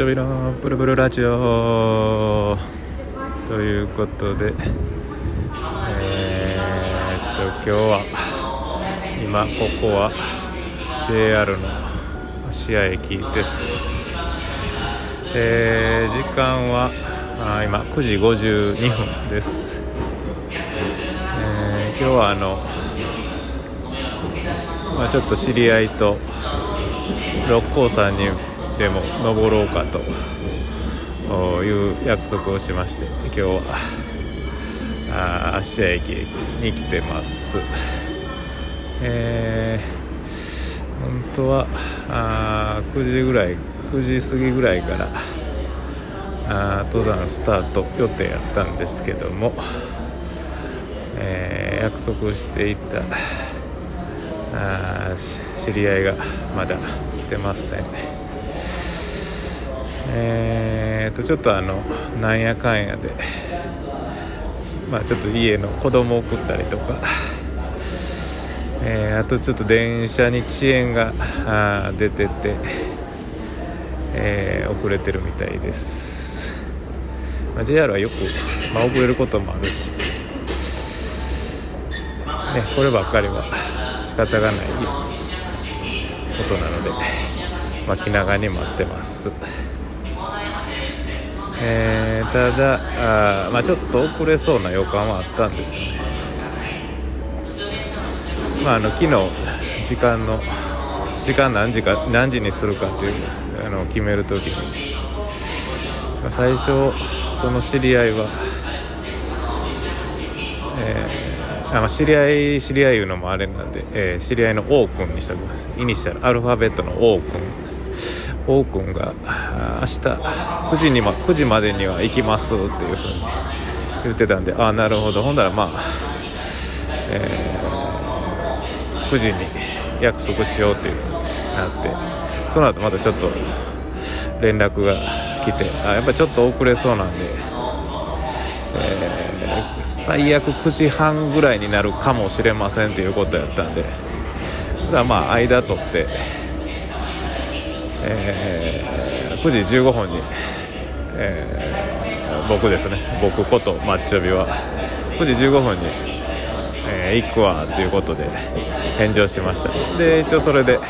ちょびのブルブルラジオ。ということでえー、っと今日は今ここは JR の芦屋駅です。えー、時間はあ今9時52分です、えー、今日はあの、まあ、ちょっと知り合いと六甲山にでも登ろうかという約束をしまして今日はあ芦屋駅に来てます。えー、本当はあ9時ぐらい9時過ぎぐらいからあ登山スタート予定やったんですけども、えー、約束していたあ知り合いがまだ来てません。えーとちょっとあのなんやかんやでまあちょっと家の子供送ったりとかえー、あとちょっと電車に遅延が出てて、えー、遅れてるみたいです、まあ、JR はよく、まあ、遅れることもあるし、ね、こればっかりは仕方がないことなので、まあ、気長に待ってます。えー、ただあ、まあ、ちょっと遅れそうな予感はあったんですよ。ね、まあ、あの昨日時間の時間何時か何時にするかっていうあの決める時に、まあ、最初その知り合いは、えー、あ、知り合い知り合いいうのもあれなんで、えー、知り合いの O 君にしておきます。イニシャルアルファベットの O 君。O 君が明日9時に、ま、9時までには行きますっていうふうに言ってたんでああなるほど。ほんならまあ、えー、9時に約束しようっていうふうになってその後またちょっと連絡が来てあやっぱちょっと遅れそうなんで、えー、最悪9時半ぐらいになるかもしれませんっていうことやったんでだまあ間取ってえー、9時15分に、えー、僕ですね。僕ことマッチョビは9時15分に、えー、行くわということで返事をしました。で一応それで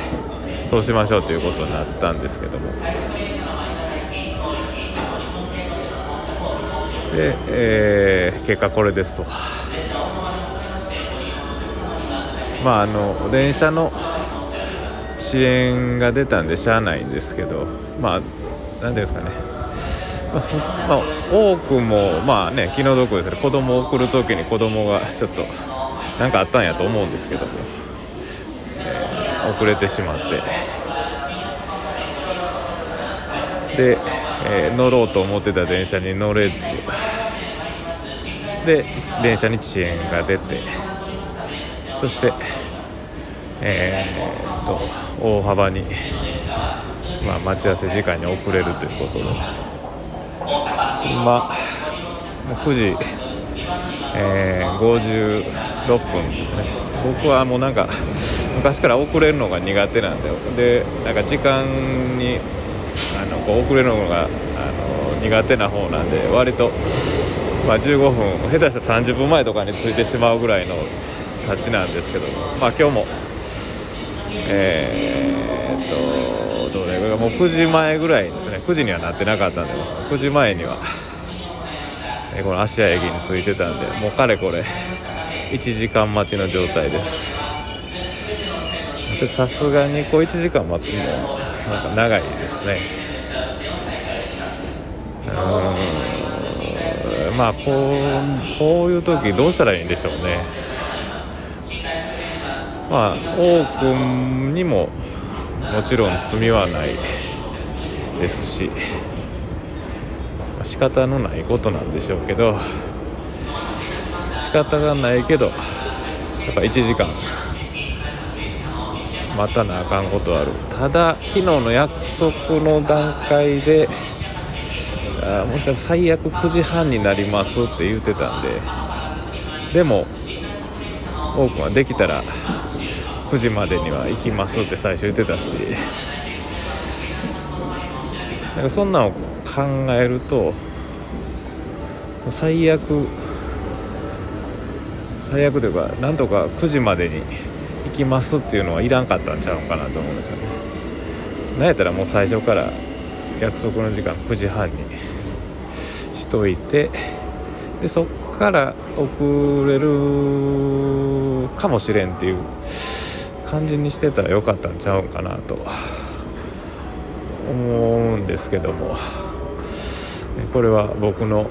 そうしましょうということになったんですけども。で、えー、結果これですわ。まああの電車の遅延が出たんでしゃあないんですけどまあ何ていうんですかね。まあ、多くもまあね気の毒ですね。子供を送る時に子供がちょっと何かあったんやと思うんですけども、えー、遅れてしまって。で、えー、乗ろうと思ってた電車に乗れず。で電車に遅延が出て。そしてえー、と大幅に、まあ、待ち合わせ時間に遅れるということで。今9時、えー、56分ですね。僕はもうなんか昔から遅れるのが苦手なんででなんか時間にあのこう遅れるのがあの苦手な方なんで割と、まあ、15分下手したら30分前とかについてしまうぐらいの立ちなんですけど、まあ、今日もえー、っとどれもう9時前ぐらいですね。9時にはなってなかったんで9時前には、え、この芦屋駅に着いてたんでもうかれこれ1時間待ちの状態です。ちょっとさすがにこう1時間待つのなんか長いですね。うん。まあこうこういう時どうしたらいいんでしょうね。まあ王君にももちろん罪はないですし、まあ、仕方のないことなんでしょうけど仕方がないけどやっぱ1時間待たなあかんことある。ただ昨日の約束の段階であもしかしたら最悪9時半になりますって言ってたんででも多くはできたら9時までには行きますって最初言ってたし。なんかそんなんを考えると最悪最悪というかなんとか9時までに行きますっていうのはいらんかったんちゃうかなと思うんですよね。なんやったらもう最初から約束の時間9時半にしといてでそっから遅れるかもしれんっていう感じにしてたらよかったんちゃうんかなと思うんですけども。これは僕の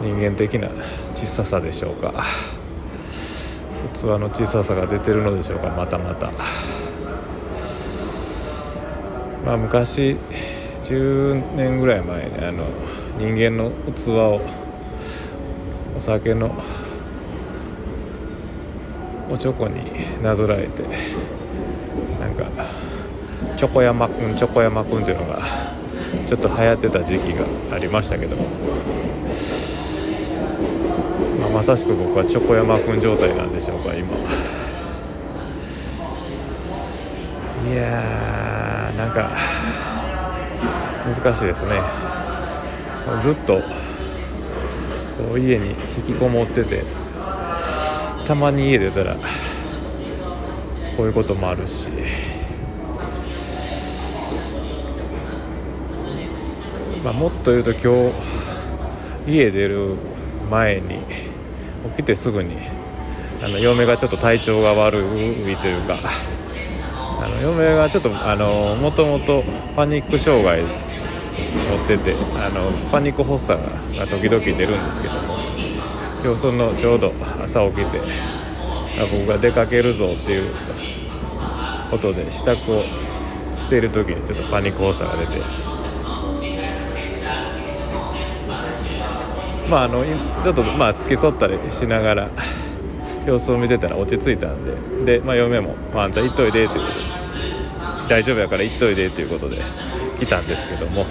人間的な小ささでしょうか。器の小ささが出てるのでしょうかまたまた。まあ昔10年ぐらい前にあの人間の器をお酒のおちょこになぞらえてなんかチョコ山くんチョコ山くんっていうのがちょっと流行ってた時期がありましたけども、まあ、まさしく僕はチョコ山くん状態なんでしょうか今。いやーなんか難しいですね。ずっとこう家に引きこもっててたまに家出たらこういうこともあるし。まあ、もっと言うと今日家出る前に起きてすぐにあの嫁がちょっと体調が悪いというかあの嫁がちょっともともとパニック障害持っててあのパニック発作が時々出るんですけども。今日そのちょうど朝起きて僕が出かけるぞっていうことで支度をしている時にちょっとパニック発作が出て。まああのちょっとまあ付き添ったりしながら様子を見てたら落ち着いたんでで、まあ、嫁も、まあ、あんた行っといでということで大丈夫やから行っといでということで来たんですけども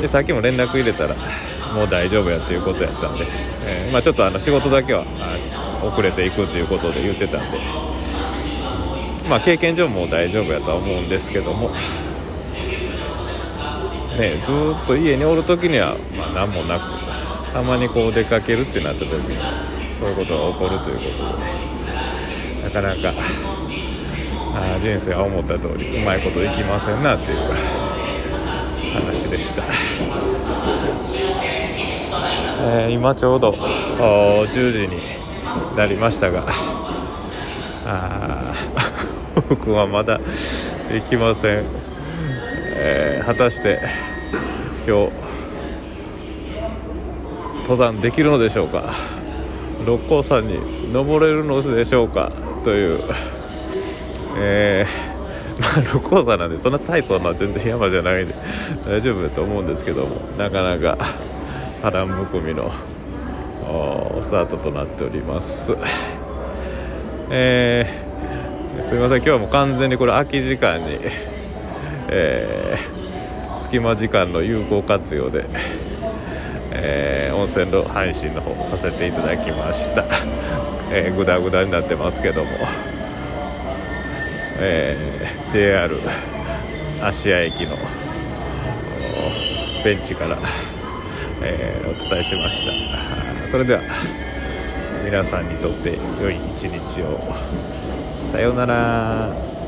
でさっきも連絡入れたらもう大丈夫やということやったんで、えー、まあ、ちょっとあの仕事だけは遅れていくということで言ってたんで、まあ、経験上もう大丈夫やとは思うんですけどもね、ずっと家におる時には、まあ、何もなくたまにこう出かけるってなった時にそういうことが起こるということでなかなかあ人生は思った通りうまいこといきませんなっていう話でした、えー、今ちょうど10時になりましたが。あ 僕はまだ行きません。えー、果たして今日登山できるのでしょうか。六甲山に登れるのでしょうか。という、えー、まあ、六甲山なんでそんな大層な全然山じゃないんで大丈夫だと思うんですけどもなかなか。波乱含みのスタートとなっております。えー、すみません。今日はもう完全にこれ空き時間にえー、隙間時間の有効活用で、えー、温泉の配信の方させていただきました、えー、グダグダになってますけども、えー、JR 芦屋駅のベンチから、えー、お伝えしました。それでは皆さんにとって良い一日を。さようなら。